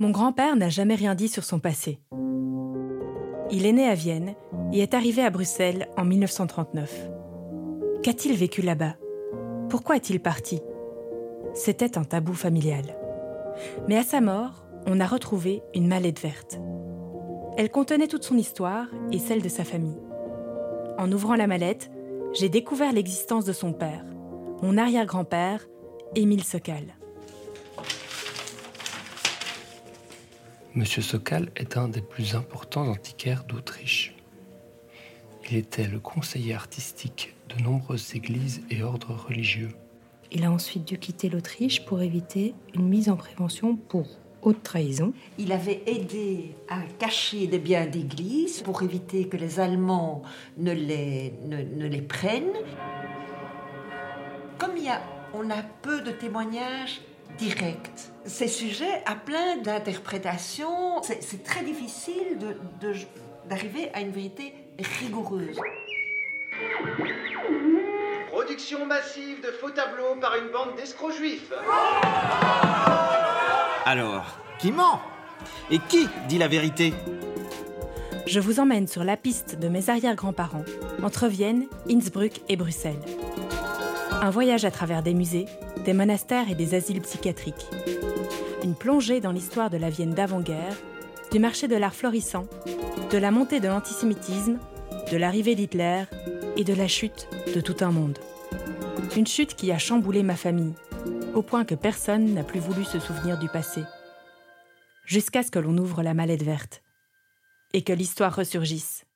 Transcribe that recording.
Mon grand-père n'a jamais rien dit sur son passé. Il est né à Vienne et est arrivé à Bruxelles en 1939. Qu'a-t-il vécu là-bas? Pourquoi est-il parti? C'était un tabou familial. Mais à sa mort, on a retrouvé une mallette verte. Elle contenait toute son histoire et celle de sa famille. En ouvrant la mallette, j'ai découvert l'existence de son père, mon arrière-grand-père, Émile Sokal. Monsieur Sokal est un des plus importants antiquaires d'Autriche. Il était le conseiller artistique de nombreuses églises et ordres religieux. Il a ensuite dû quitter l'Autriche pour éviter une mise en prévention pour haute trahison. Il avait aidé à cacher des biens d'église pour éviter que les Allemands ne les, ne, les prennent. Comme il y a, on a peu de témoignages directs, ces sujets à plein d'interprétations. C'est très difficile d'arriver de, à une vérité rigoureuse. Production massive de faux tableaux par une bande d'escrocs juifs. Alors, qui ment? Et qui dit la vérité? Je vous emmène sur la piste de mes arrière-grands-parents, entre Vienne, Innsbruck et Bruxelles. Un voyage à travers des musées, des monastères et des asiles psychiatriques. Une plongée dans l'histoire de la Vienne d'avant-guerre, du marché de l'art florissant, de la montée de l'antisémitisme, de l'arrivée d'Hitler et de la chute de tout un monde. Une chute qui a chamboulé ma famille, au point que personne n'a plus voulu se souvenir du passé. Jusqu'à ce que l'on ouvre la mallette verte et que l'histoire ressurgisse.